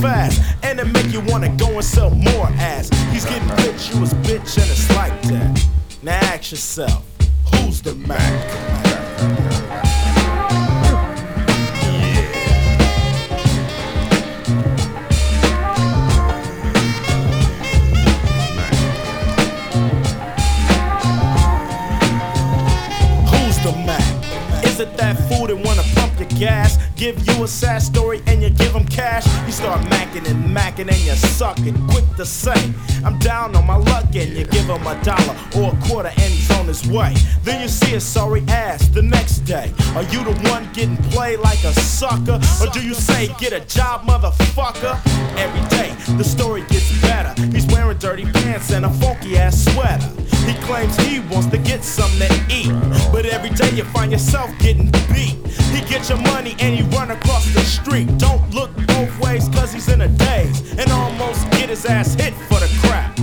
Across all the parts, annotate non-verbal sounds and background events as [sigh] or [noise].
fast. You the one getting played like a sucker? Or do you say, get a job, motherfucker? Every day, the story gets better. He's wearing dirty pants and a funky ass sweater. He claims he wants to get something to eat. But every day you find yourself getting beat. He gets your money and he run across the street. Don't look both ways cause he's in a daze. And almost get his ass hit for the crack.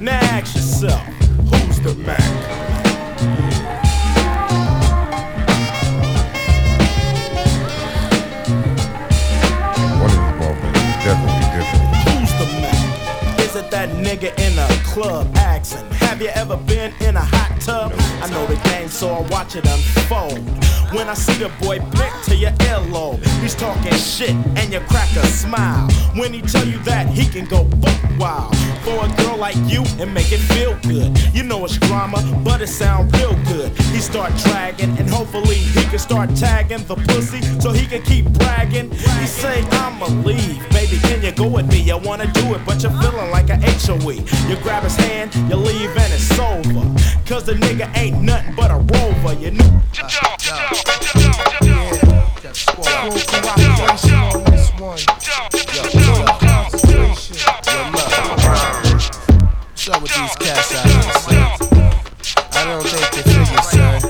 Now ask yourself, who's the Mac? Nigga in a club asking? Have you ever been in a hot tub? I know the game, so I watch it unfold. When I see the boy blick to your earlobe, he's talking shit and you crack a smile. When he tell you that he can go buck wild for a girl like you and make it feel good. You know it's drama, but it sound real good. He start dragging and hopefully he can start tagging the pussy so he can keep bragging. He say I'ma leave, baby. Can you go with me? I wanna do it, but you're feeling like a HOE. You grab his hand, you leave and it's over. Cause the nigga ain't nothing but a rover. You know. Concentration. What's these cats out here, son? I don't think they figure, son.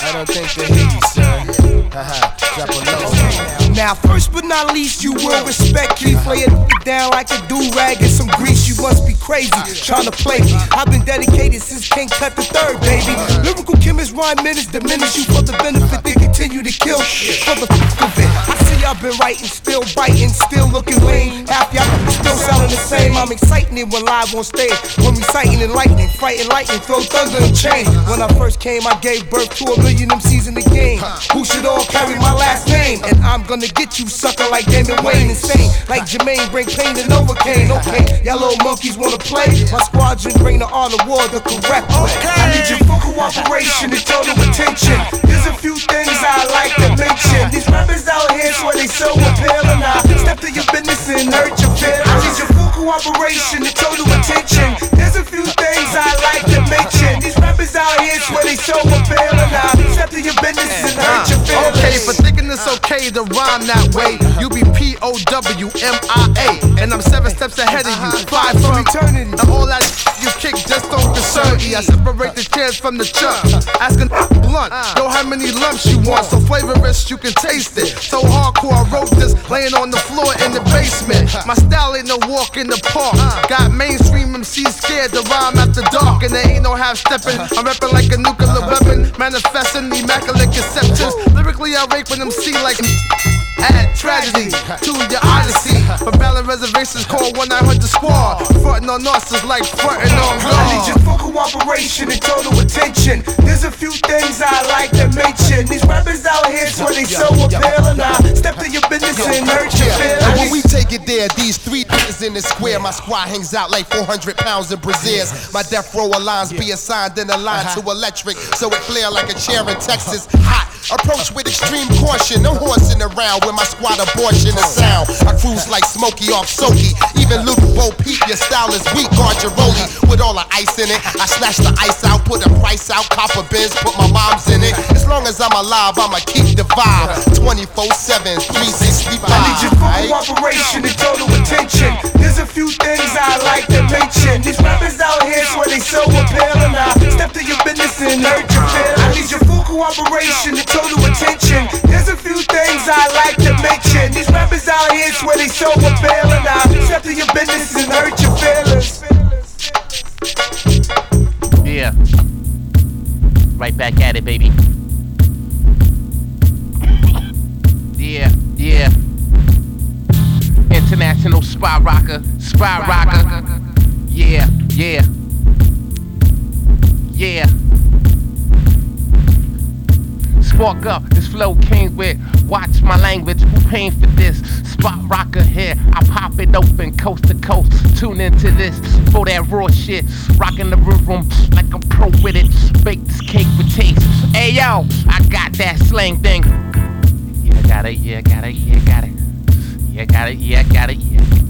I don't think they hear you, son. Haha, drop a low. Now, first but not least, you will respect me. Play it down like a do rag and some grease. You must be crazy trying to play me. I've been dedicated since King Cut the Third, baby. Lyrical chemist rhyme minutes diminish you for the benefit. They continue to kill for the of it. I see y'all been writing, still biting, still looking lame. Half y'all still sounding the same. I'm exciting it when live on stage. When reciting and lightning, fighting lightning, throw thunder and chains. When I first came, I gave birth to a million MCs in the game. Who should all carry my last name? And I'm gonna get you sucker like Damon Wayne, insane. Like Jermaine, bring pain to Novocaine. Okay, y'all little monkeys wanna play? My squadron bring the of war the correct way. I need your full cooperation and total attention. There's a few things I like to mention. These rappers out here swear they so appealing. I step to your business and hurt your feelings. I need your full cooperation and total attention. There's a few things I like to mention. These rappers out here swear they so appealing. I step to your business and uh, hurt your feelings. Okay, for thinking it's okay to rhyme that way, you be P O W M I A, and I'm seven steps ahead of you. Five from eternity. And all that you kick just don't concern me. I separate the chairs from the chunk. Asking blunt, yo, how many lumps you want? So flavorist, you can taste it. So hardcore, I wrote this laying on the floor in the basement. My style ain't no walk in the park. Got mainstream MCs scared to rhyme after dark, and there ain't no half stepping. I'm rapping like a nuclear weapon, manifesting immaculate conceptions. Lyrically, I rape an MC like. Add tragedy to your odyssey. For ballot reservations, call 1 900 Squad. Frontin' on us is like frontin' on I need your God. full cooperation and total attention. There's a few things I like to mention. These rappers out here swear they so appealing. I step to your business and hurt your And when we take it there, these three niggas in the square, my squad hangs out like 400 pounds of braziers. My death row lines be assigned in a line uh-huh. to electric, so it flare like a chair in Texas. Hot. Approach with extreme caution, no horsing around with my squad abortion and sound. I cruise like Smokey off Soaky. Even Luke Bo Peep, your style is weak, guard your rollie with all the ice in it. I slash the ice out, put the price out, copper bins, put my mom's in it. As long as I'm alive, I'ma keep the vibe 24 7, 365. I need your full cooperation and total attention. There's a few things I like to mention. These rappers out here swear they so appealing. I step to your business and hurt your feelings. I need your full cooperation and total attention. Out here swear they so appealing. I step to your business and hurt your feelings. Yeah. Right back at it, baby. Yeah, yeah. International spy rocker, spy rocker. Yeah, yeah. Yeah. Spark up, this flow came with. Watch my language, who paying for this? Spot rocker here, I pop it open coast to coast. Tune into this for that raw shit. Rocking the room like I'm pro with it. Bake this cake with taste. Hey yo, I got that slang thing. Yeah, got it, yeah, got it, yeah, got it. Yeah, got it, yeah, got it, yeah.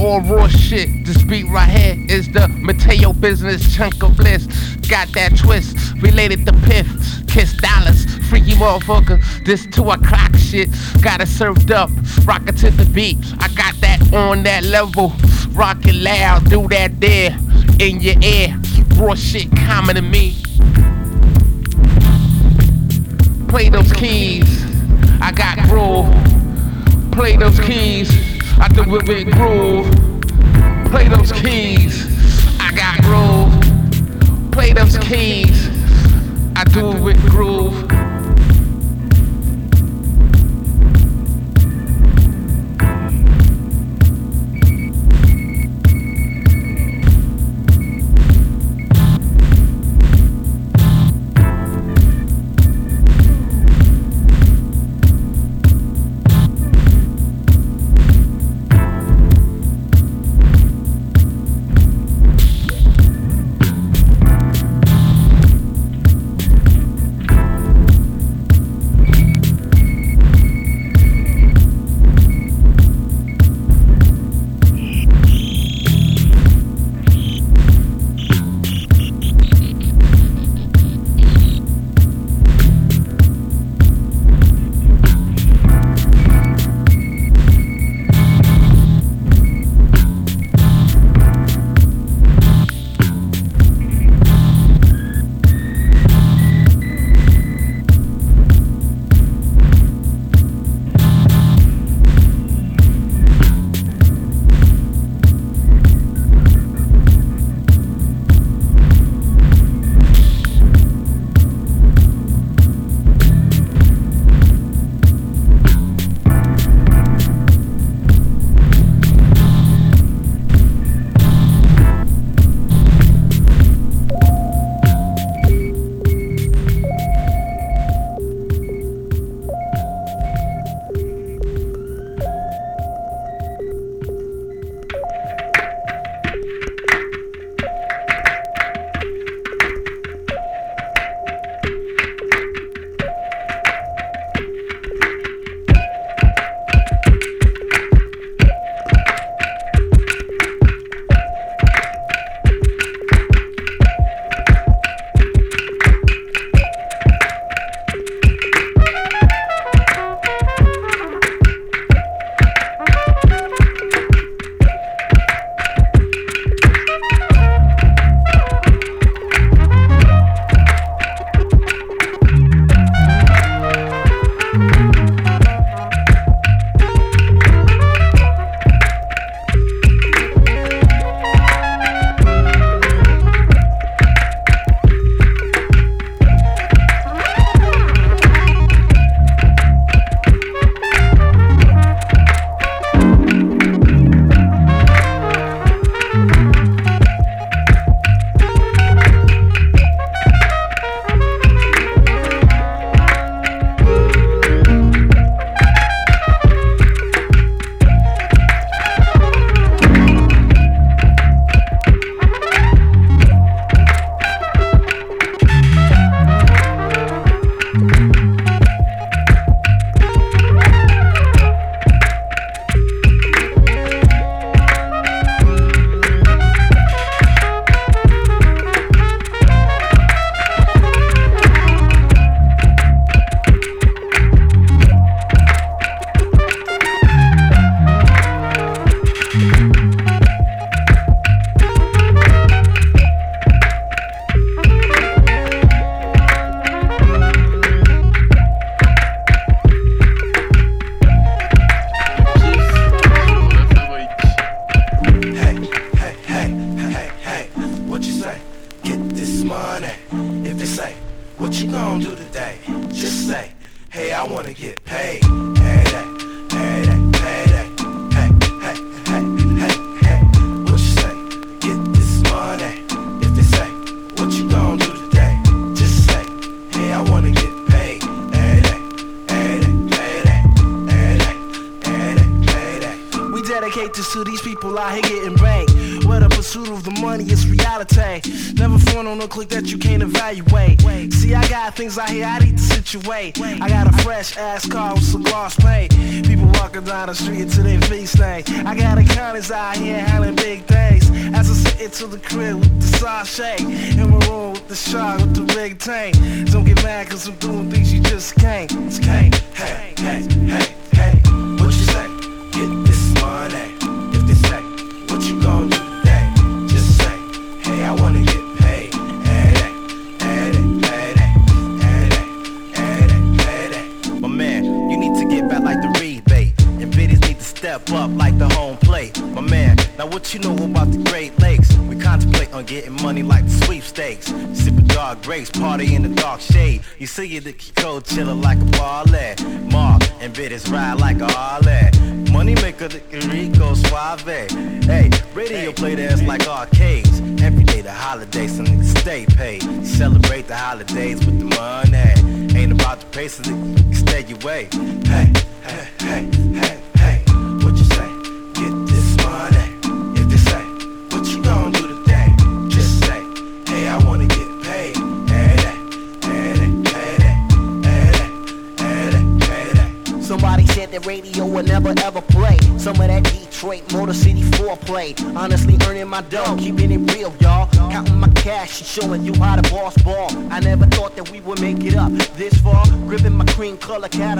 All raw shit, this beat right here is the Mateo business chunk of bliss. Got that twist, related to Piff, Kiss Dollars, freaky motherfucker. This two o'clock shit, got it served up, rockin' to the beat. I got that on that level, rockin' loud, do that there, in your ear. Raw shit common to me. Play those keys, I got groove. Play those keys, I do it with groove. Play those keys, I got groove. Play those keys, I do it with groove.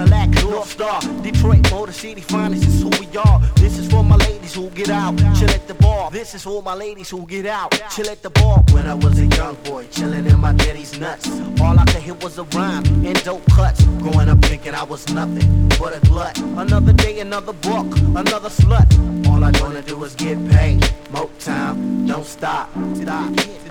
Cadillac, North Star, Detroit, Motor City, finest is who we are. This is for my ladies who get out, chill at the bar. This is for my ladies who get out, chill at the bar. When I was a young boy, chillin' in my daddy's nuts. All I could hear was a rhyme and dope cuts. Growing up thinking I was nothing but a glut. Another day, another book, another slut. All I wanna do is get paid. Moke time, don't stop. Stop.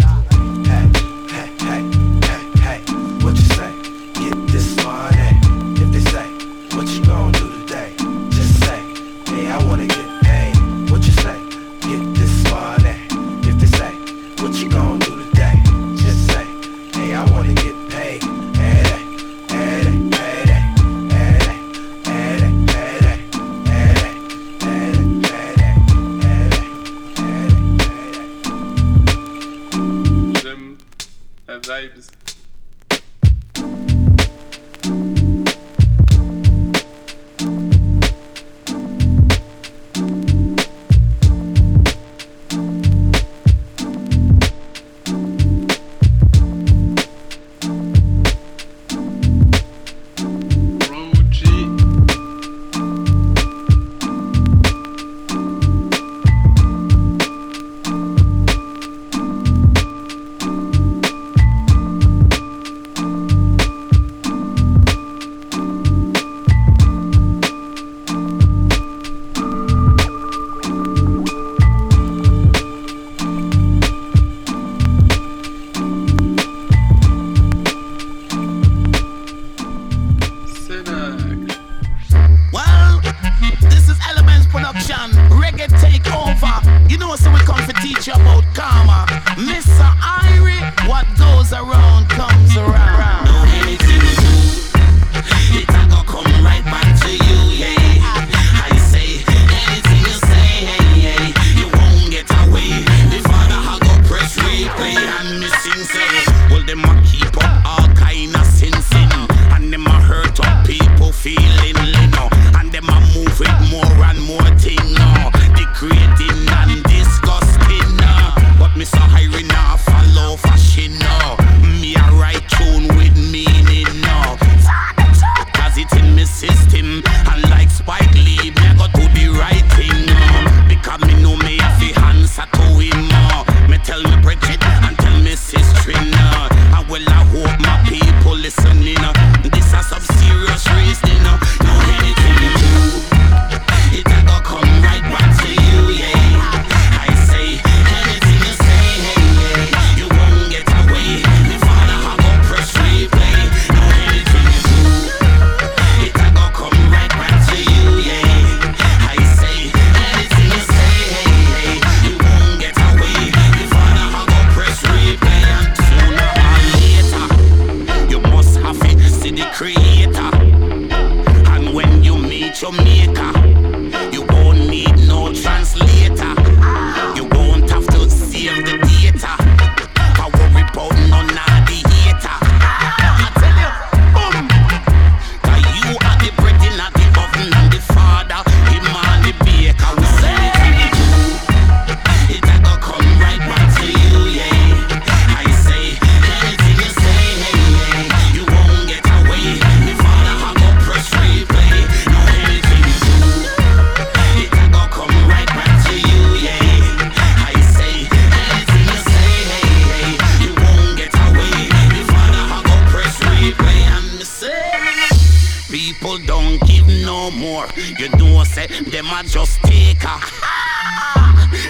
I just take her.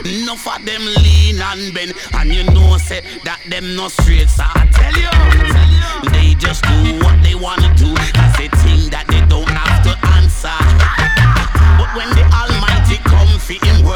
[laughs] Enough of them lean and bend, and you know say that them no straight. So I tell you, tell you, they just do what they wanna do. That's a thing that they don't have to answer. [laughs] But when the Almighty come for him.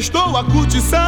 Estou a curtição.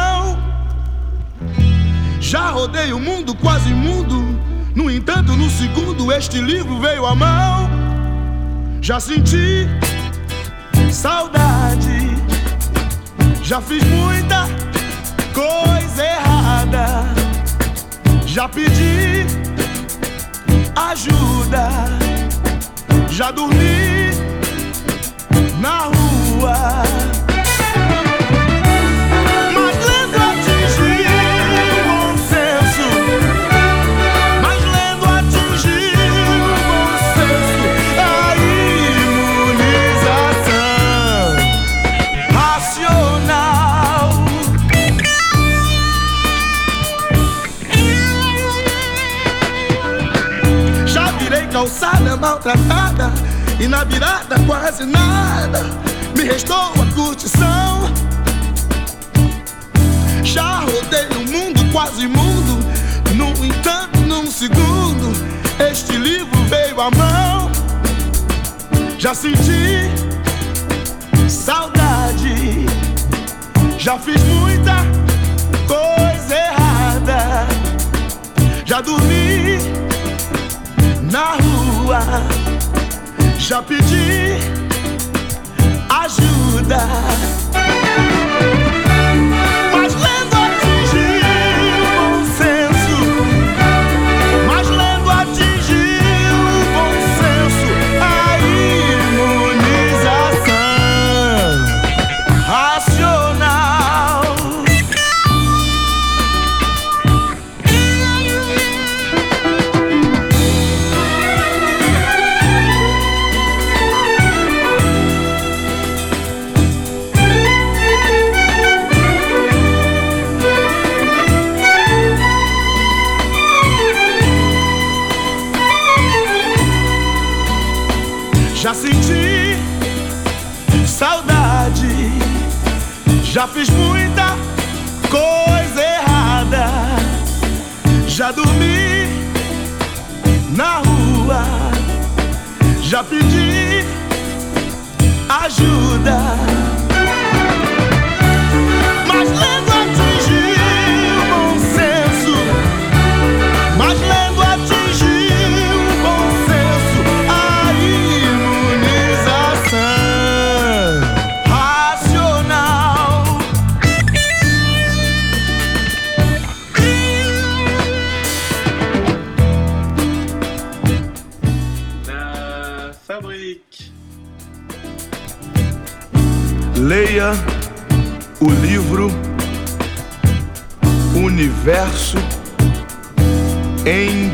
senti saudade. Já fiz muita coisa errada. Já dormi na rua. Já pedi ajuda.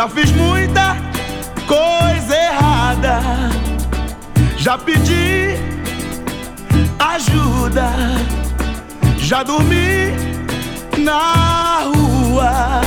Já fiz muita coisa errada. Já pedi ajuda. Já dormi na rua.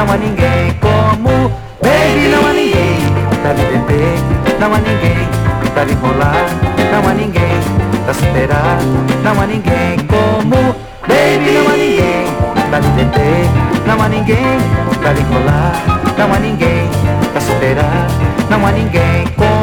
não há ninguém como Baby, não há ninguém pra me beber, não há ninguém pra me enrolar, não há ninguém pra superar, não há ninguém como Baby, não há ninguém pra me beber, não há ninguém pra me enrolar, não há ninguém pra superar, não há ninguém como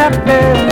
accepted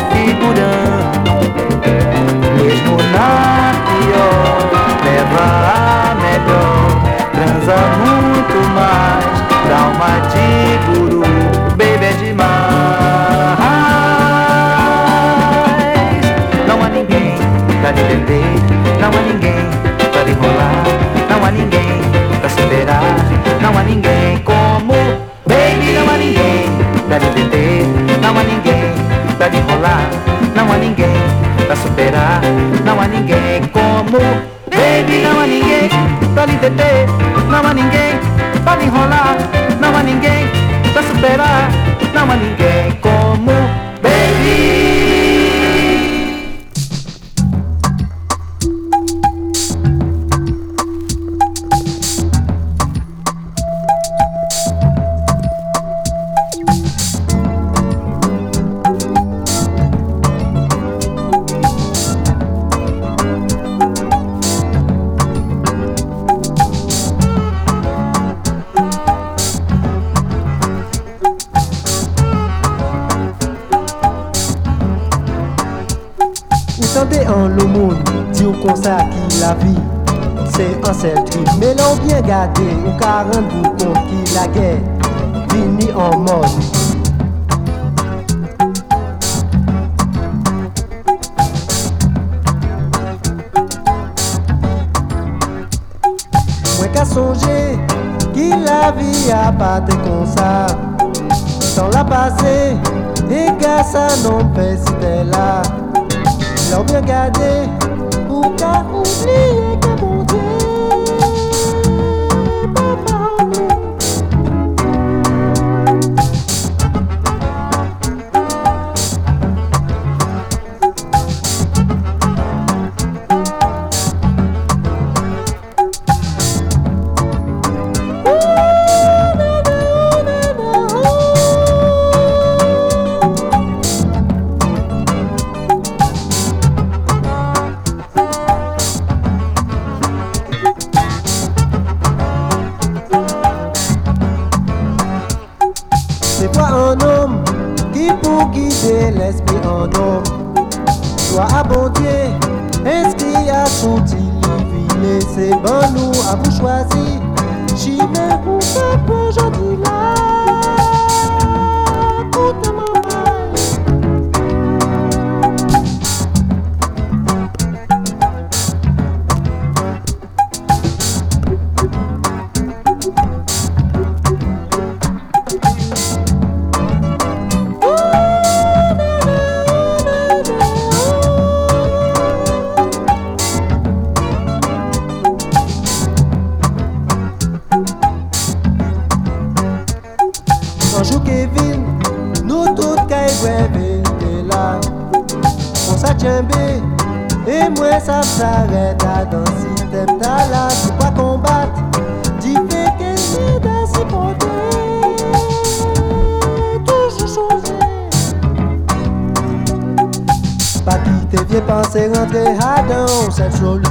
Não há ninguém para enrolar, não há ninguém para superar, não há ninguém.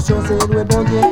Cette solution, c'est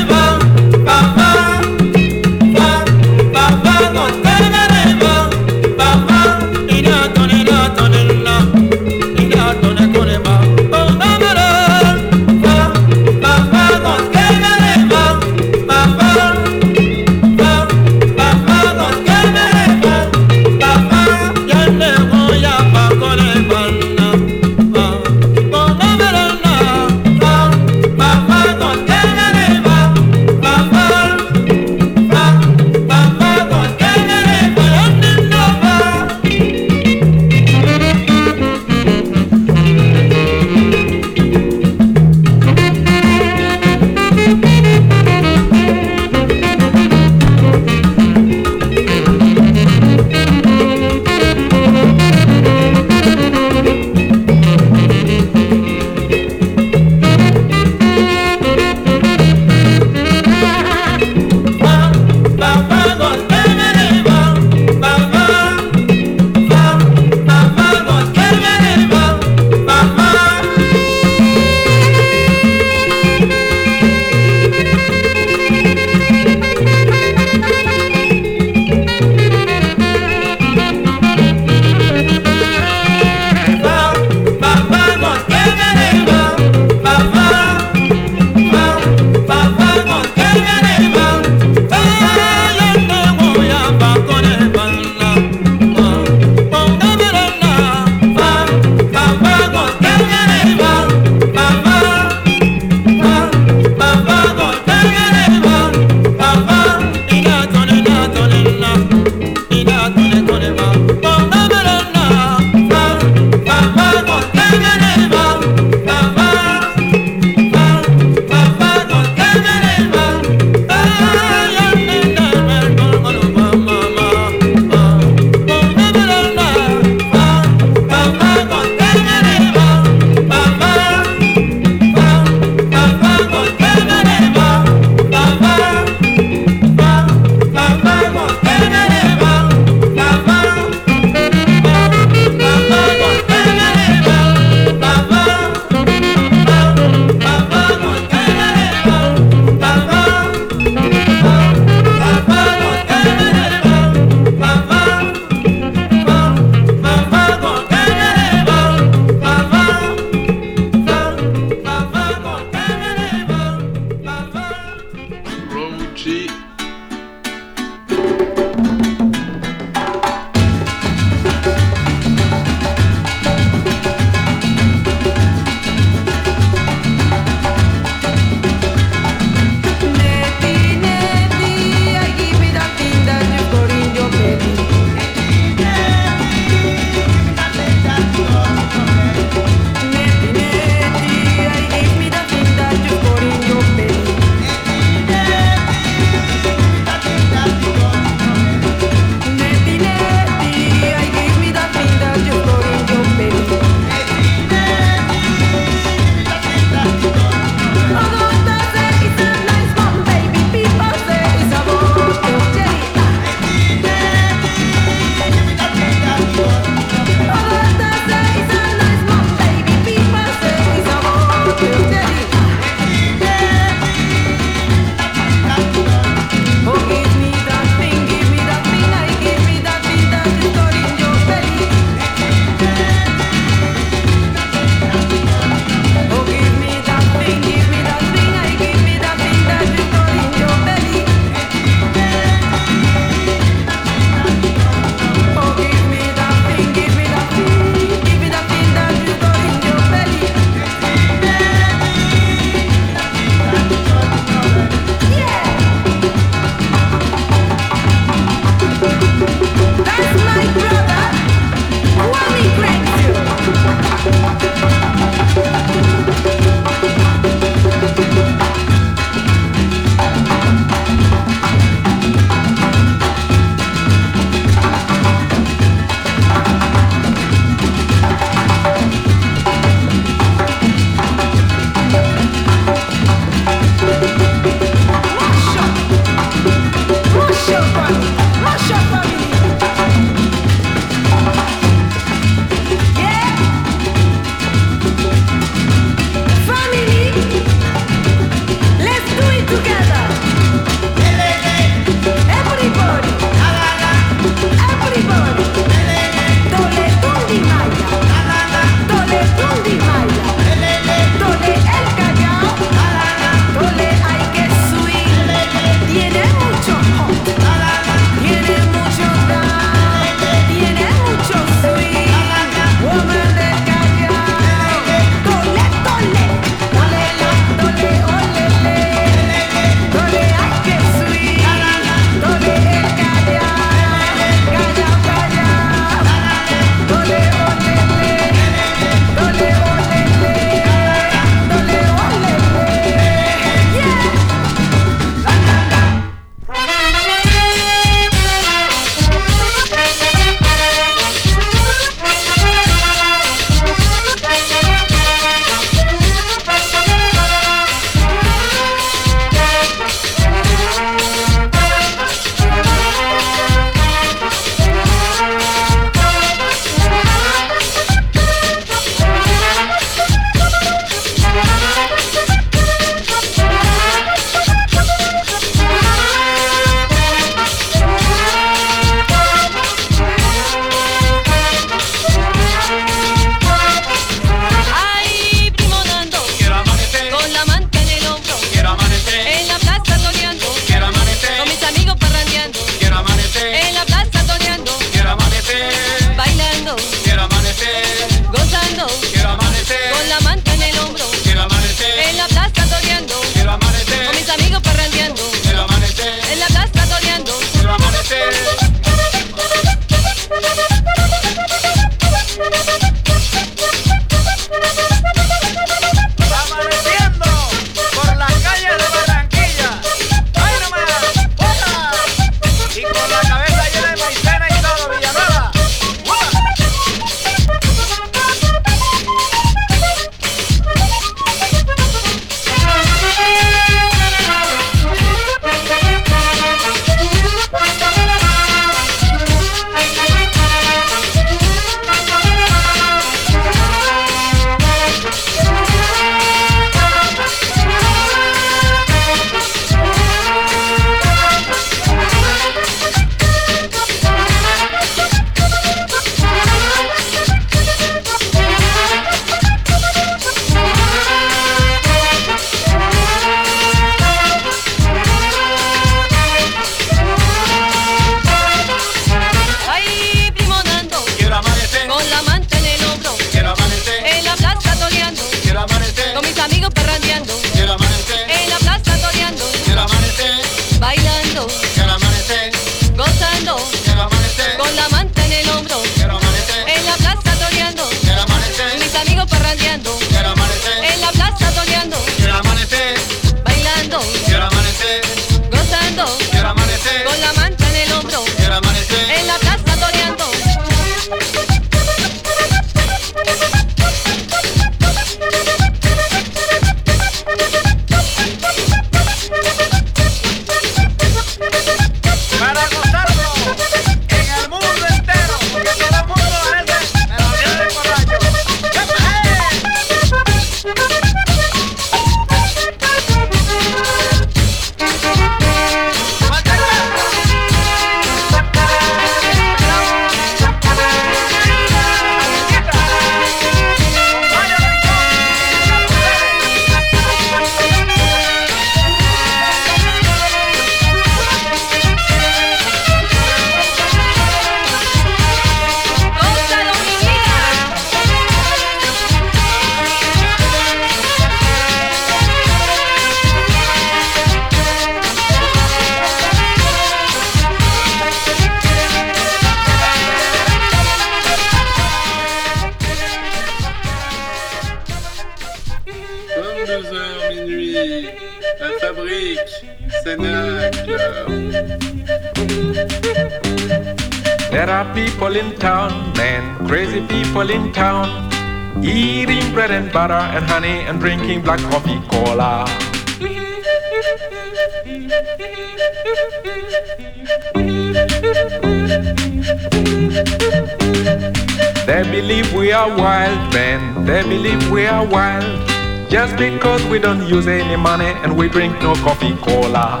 use any money and we drink no coffee cola.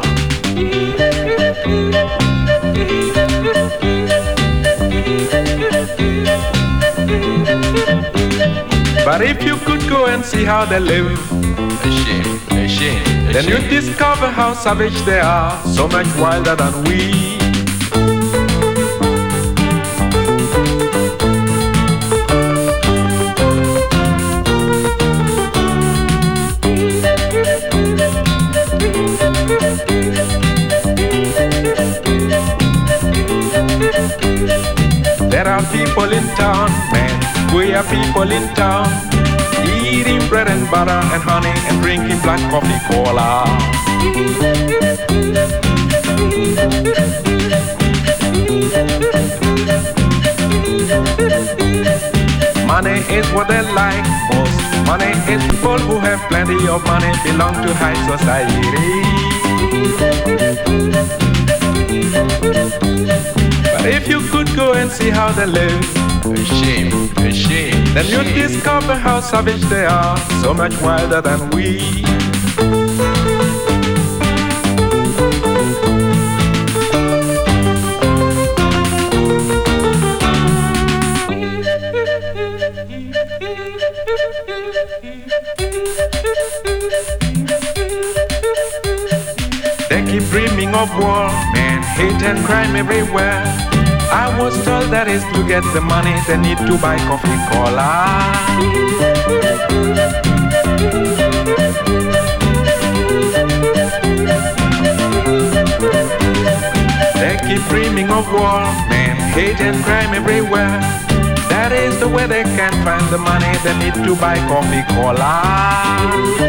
But if you could go and see how they live, a shame, a shame, then you'd discover how savage they are, so much wilder than we. Town, man, we are people in town, eating bread and butter and honey and drinking black coffee cola. Money is what they like most. Money is people who have plenty of money belong to high society. But if you could go and see how they live, a shame, a shame, then you'd discover how savage they are, so much wilder than we. They keep dreaming of war, man, hate and crime everywhere. I was told that is to get the money they need to buy coffee cola. They keep dreaming of war, men, hate and crime everywhere. That is the way they can find the money they need to buy coffee cola.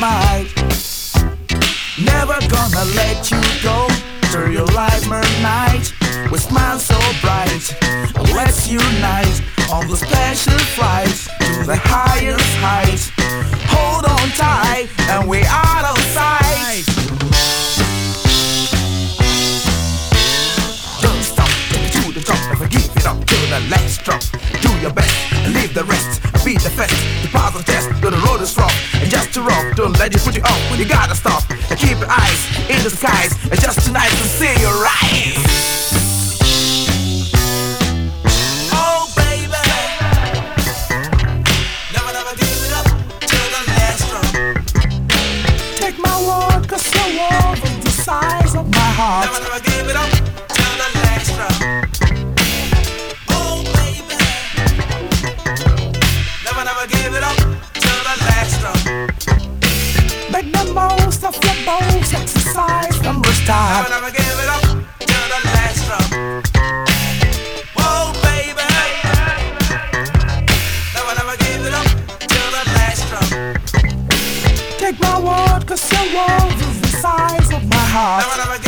might. Never gonna let you go through your life night with smiles so bright. Let's unite on the special flight to the highest height. Hold on tight, and we out of sight. Don't stop, to the top, never give it up till the last drop. Do your best and leave the rest beat the fence, The path of test, though the road is rough. And just to rock, don't let it put you off. You gotta stop and keep your eyes in the skies. And just tonight to see your eyes. Oh, Take my the size of my heart. Never, never give it up. bones to your bones, exercise number time. I'll never give it up till the last baby. Never, never give it up till the last drum. Take my word, cause your world is the size of my heart. Never, never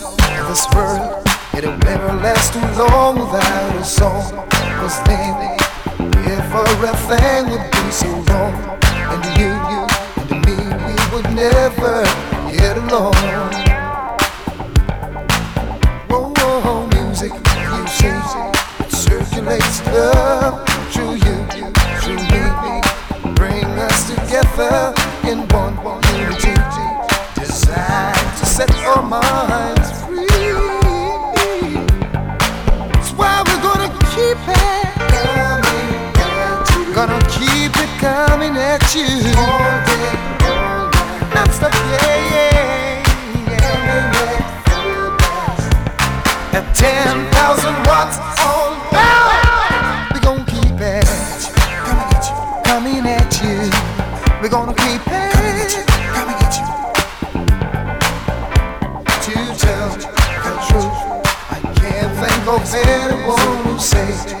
this world, it'll never last too long without a song. Cause then everything would be so wrong. And you, you, and me, we would never get along. Whoa, music, you see, it circulates love through you, through me. Bring us together in one, one unity. Designed to set your mind. All day, all night. Yeah, yeah, 10,000 watts on. We gon' keep. Coming at you. Coming at you. We to keep at you. Coming at you. To tell the truth, I can't think of anyone who says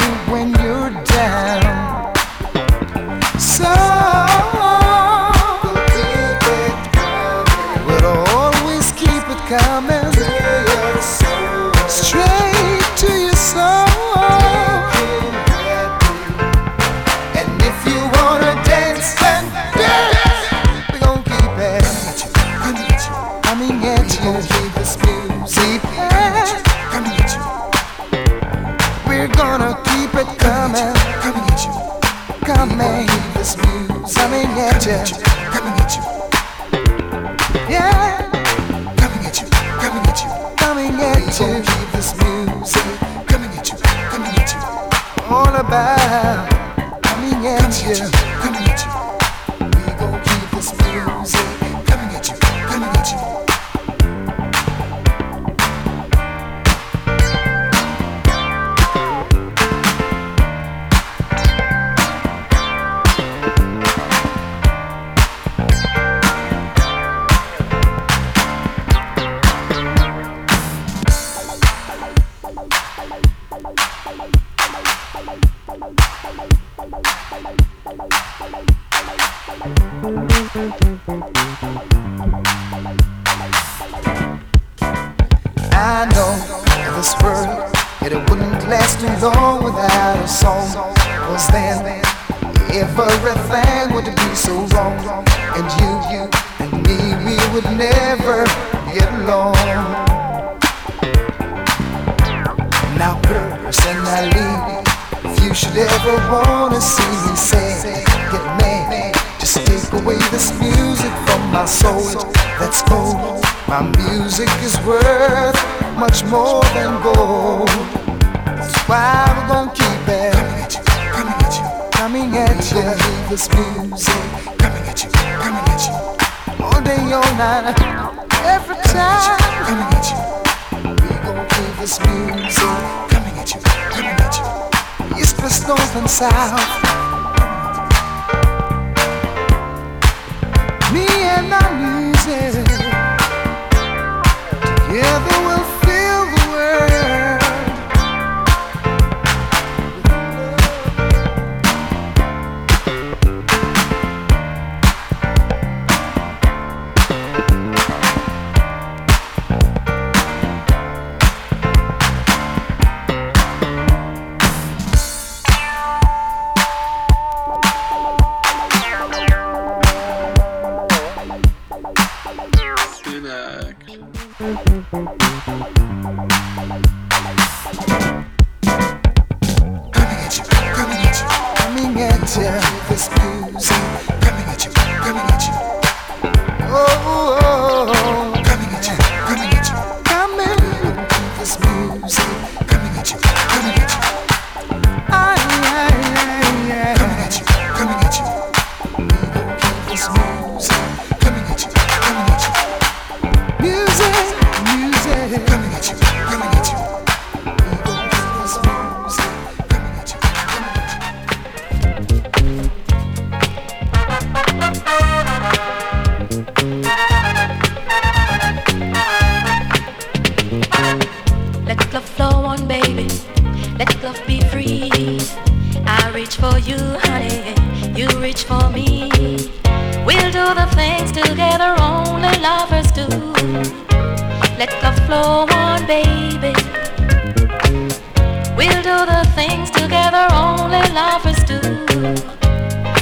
things together only lovers do.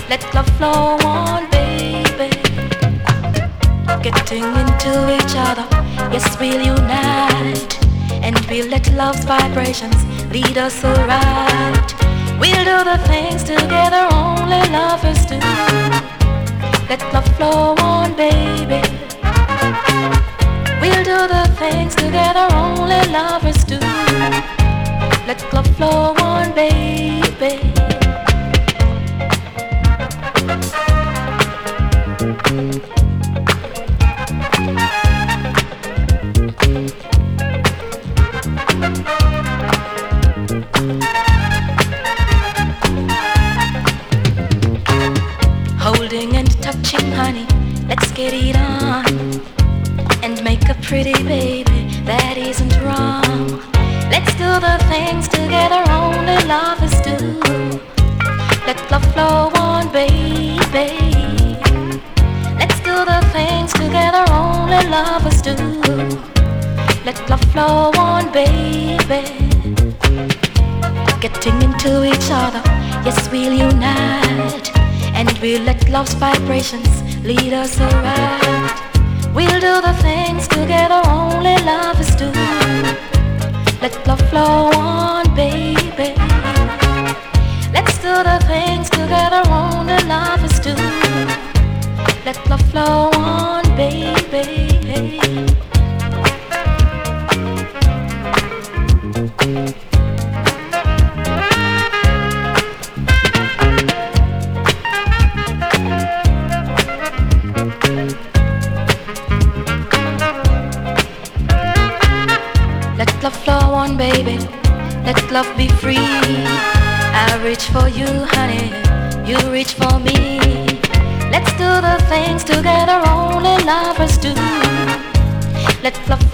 Let love flow on, baby. Getting into each other, yes, we'll unite. And we'll let love's vibrations lead us alright. We'll do the things together only lovers do. Let love flow on, baby. We'll do the things together only lovers do. Let love flow on, baby. Love's vibrations lead us around. We'll do the things together only lovers do. Let love flow on, baby. Let's do the things together only lovers do. Let love flow on, baby.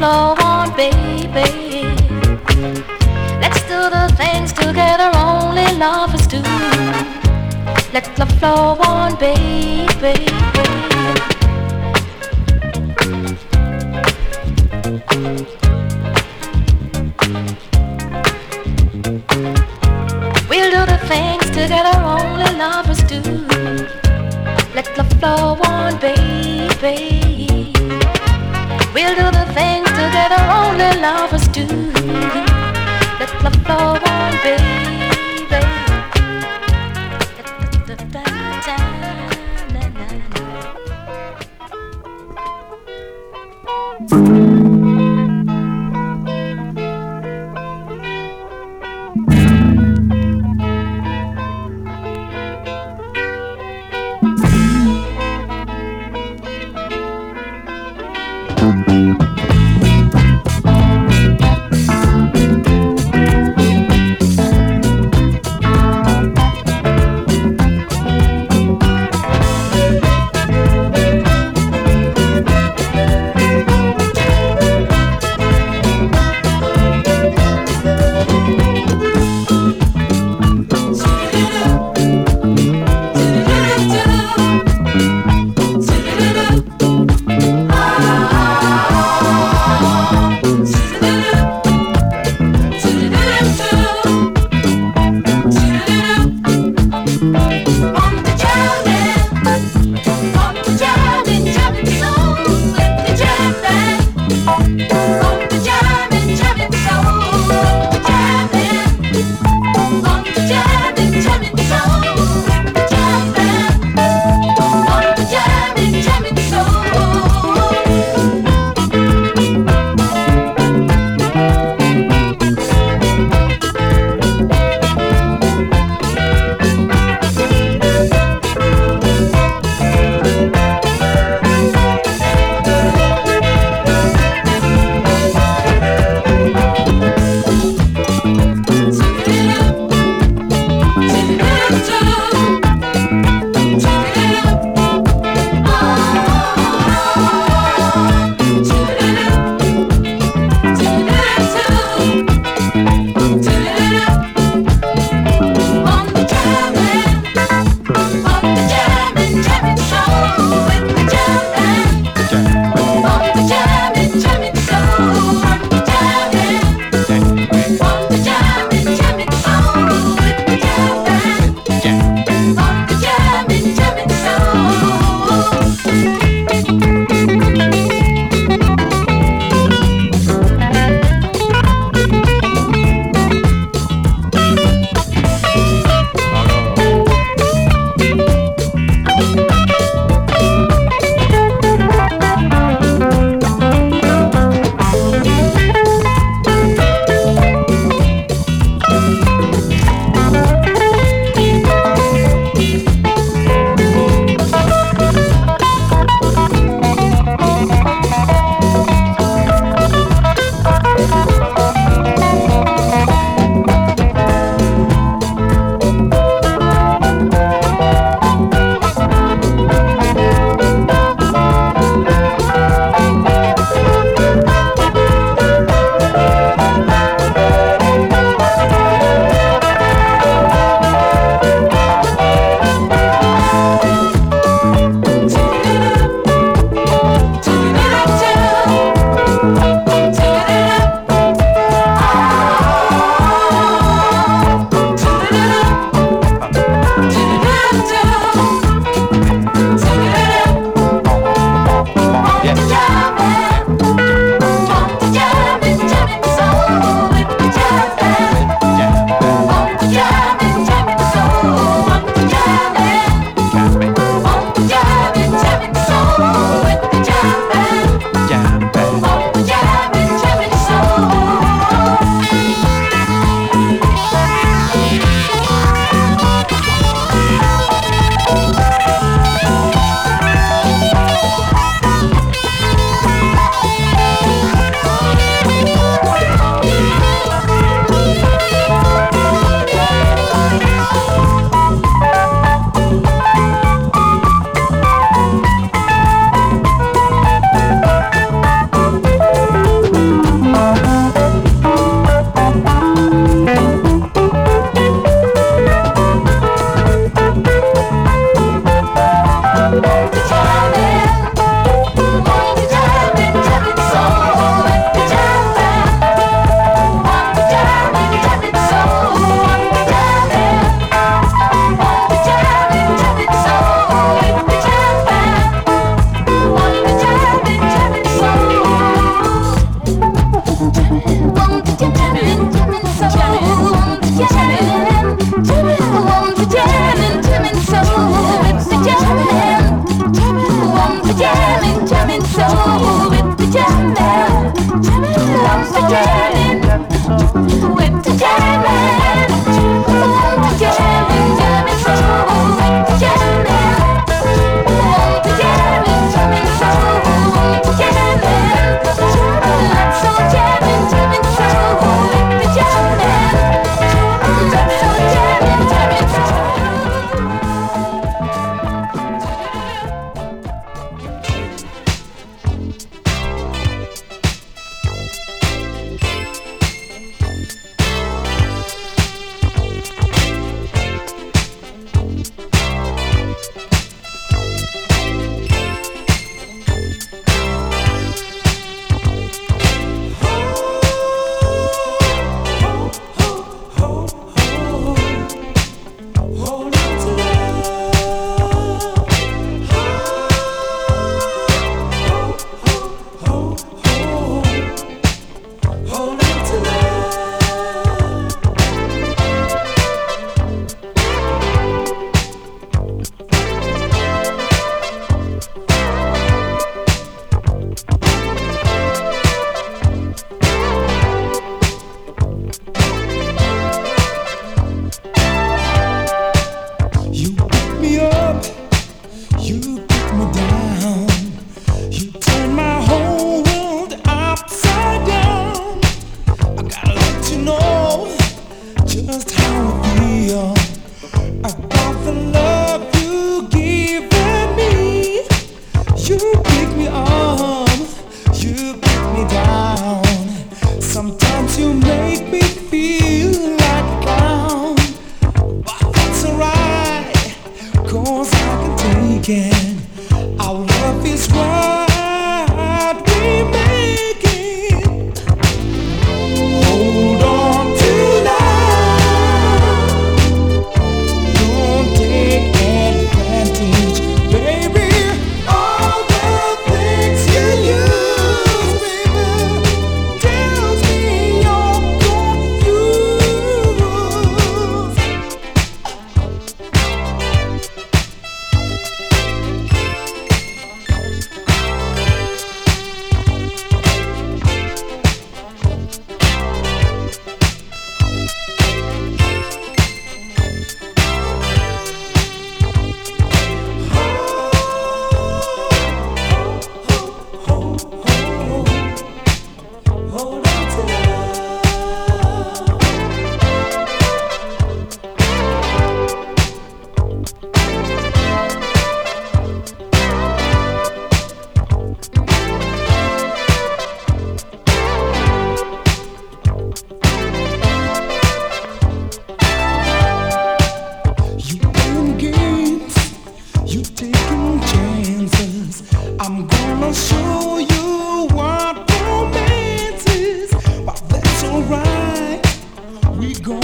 Flow on, baby. Let's do the things together only lovers do. Let love flow on, baby.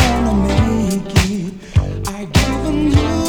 gonna make it. I given you.